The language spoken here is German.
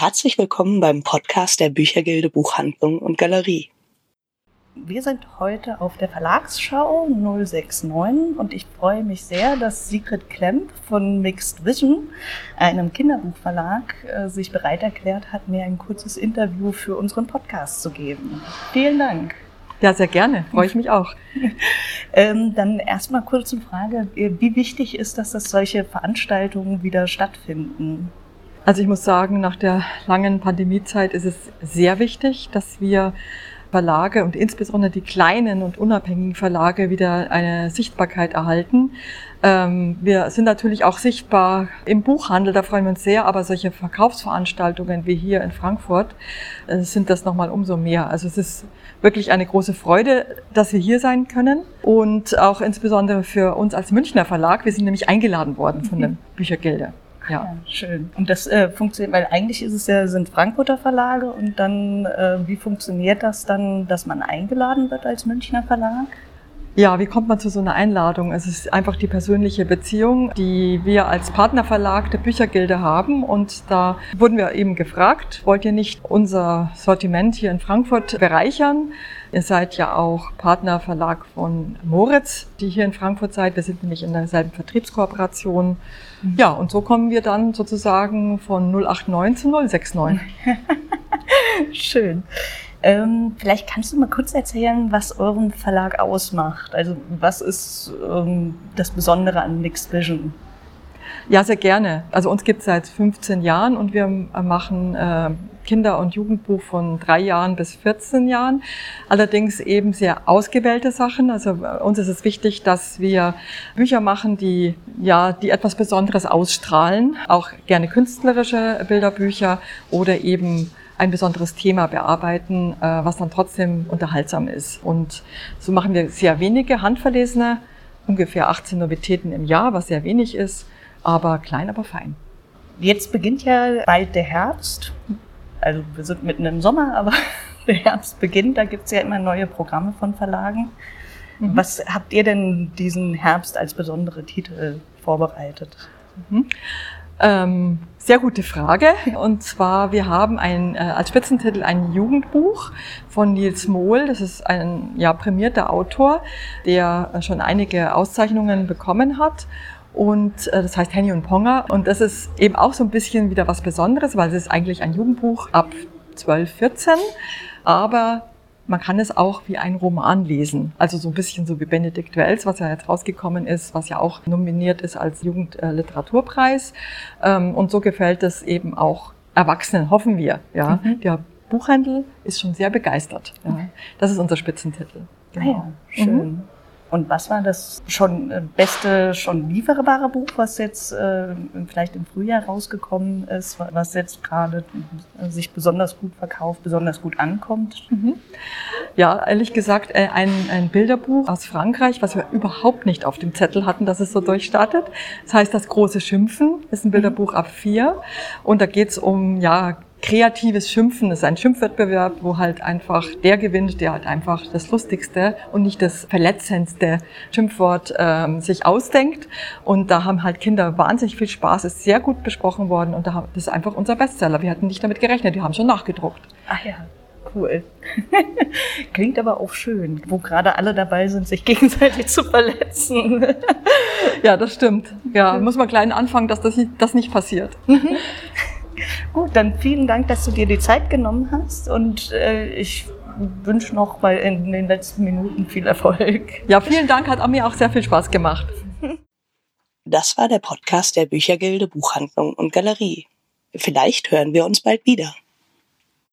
herzlich willkommen beim Podcast der Büchergilde Buchhandlung und Galerie. Wir sind heute auf der Verlagsschau 069 und ich freue mich sehr, dass Sigrid Klemp von Mixed Vision, einem Kinderbuchverlag, äh, sich bereit erklärt hat, mir ein kurzes Interview für unseren Podcast zu geben. Vielen Dank. Ja, sehr gerne. Freue ich mich auch. ähm, dann erstmal kurze Frage. Wie wichtig ist das, dass solche Veranstaltungen wieder stattfinden? Also ich muss sagen, nach der langen Pandemiezeit ist es sehr wichtig, dass wir Verlage und insbesondere die kleinen und unabhängigen Verlage wieder eine Sichtbarkeit erhalten. Ähm, wir sind natürlich auch sichtbar im Buchhandel, da freuen wir uns sehr, aber solche Verkaufsveranstaltungen wie hier in Frankfurt äh, sind das nochmal umso mehr. Also es ist wirklich eine große Freude, dass wir hier sein können und auch insbesondere für uns als Münchner Verlag. Wir sind nämlich eingeladen worden von der Büchergilde. Ja. schön. Und das äh, funktioniert, weil eigentlich ist es ja, sind Frankfurter Verlage und dann, äh, wie funktioniert das dann, dass man eingeladen wird als Münchner Verlag? Ja, wie kommt man zu so einer Einladung? Es ist einfach die persönliche Beziehung, die wir als Partnerverlag der Büchergilde haben. Und da wurden wir eben gefragt, wollt ihr nicht unser Sortiment hier in Frankfurt bereichern? Ihr seid ja auch Partnerverlag von Moritz, die hier in Frankfurt seid. Wir sind nämlich in derselben Vertriebskooperation. Mhm. Ja, und so kommen wir dann sozusagen von 089 zu 069. Schön. Ähm, vielleicht kannst du mal kurz erzählen, was euren Verlag ausmacht. Also was ist ähm, das Besondere an Mixed Vision? Ja, sehr gerne. Also uns gibt es seit 15 Jahren und wir machen äh, Kinder- und Jugendbuch von drei Jahren bis 14 Jahren. Allerdings eben sehr ausgewählte Sachen. Also uns ist es wichtig, dass wir Bücher machen, die, ja, die etwas Besonderes ausstrahlen. Auch gerne künstlerische Bilderbücher oder eben ein besonderes Thema bearbeiten, äh, was dann trotzdem unterhaltsam ist. Und so machen wir sehr wenige handverlesene, ungefähr 18 Novitäten im Jahr, was sehr wenig ist, aber klein, aber fein. Jetzt beginnt ja bald der Herbst. Also wir sind mitten im Sommer, aber der Herbst beginnt. Da gibt es ja immer neue Programme von Verlagen. Mhm. Was habt ihr denn diesen Herbst als besondere Titel vorbereitet? Mhm. Ähm, sehr gute Frage. Und zwar, wir haben ein, äh, als Spitzentitel ein Jugendbuch von Nils Mohl. Das ist ein ja, prämierter Autor, der schon einige Auszeichnungen bekommen hat. Und äh, das heißt Henny und Ponga. Und das ist eben auch so ein bisschen wieder was Besonderes, weil es ist eigentlich ein Jugendbuch ab 12, 14. Aber man kann es auch wie ein Roman lesen. Also so ein bisschen so wie Benedikt Wells, was ja jetzt rausgekommen ist, was ja auch nominiert ist als Jugendliteraturpreis. Ähm, und so gefällt es eben auch Erwachsenen, hoffen wir. Ja, mhm. Der Buchhandel ist schon sehr begeistert. Ja. Das ist unser Spitzentitel. Genau. Ah ja, genau. schön. Mhm. Und was war das schon äh, beste, schon lieferbare Buch, was jetzt äh, vielleicht im Frühjahr rausgekommen ist, was jetzt gerade äh, sich besonders gut verkauft, besonders gut ankommt? Mhm. Ja, ehrlich gesagt, äh, ein, ein Bilderbuch aus Frankreich, was wir überhaupt nicht auf dem Zettel hatten, dass es so durchstartet. Das heißt Das große Schimpfen, ist ein mhm. Bilderbuch ab vier. Und da geht es um ja kreatives Schimpfen ist ein Schimpfwettbewerb, wo halt einfach der gewinnt, der halt einfach das lustigste und nicht das verletzendste Schimpfwort ähm, sich ausdenkt. Und da haben halt Kinder wahnsinnig viel Spaß, ist sehr gut besprochen worden und das ist einfach unser Bestseller. Wir hatten nicht damit gerechnet, die haben schon nachgedruckt. Ach ja. Cool. Klingt aber auch schön, wo gerade alle dabei sind, sich gegenseitig zu verletzen. ja, das stimmt. Ja, muss man klein anfangen, dass das nicht, das nicht passiert. Gut, dann vielen Dank, dass du dir die Zeit genommen hast und äh, ich wünsche noch mal in den letzten Minuten viel Erfolg. Ja, vielen Dank, hat mir auch sehr viel Spaß gemacht. Das war der Podcast der Büchergilde Buchhandlung und Galerie. Vielleicht hören wir uns bald wieder.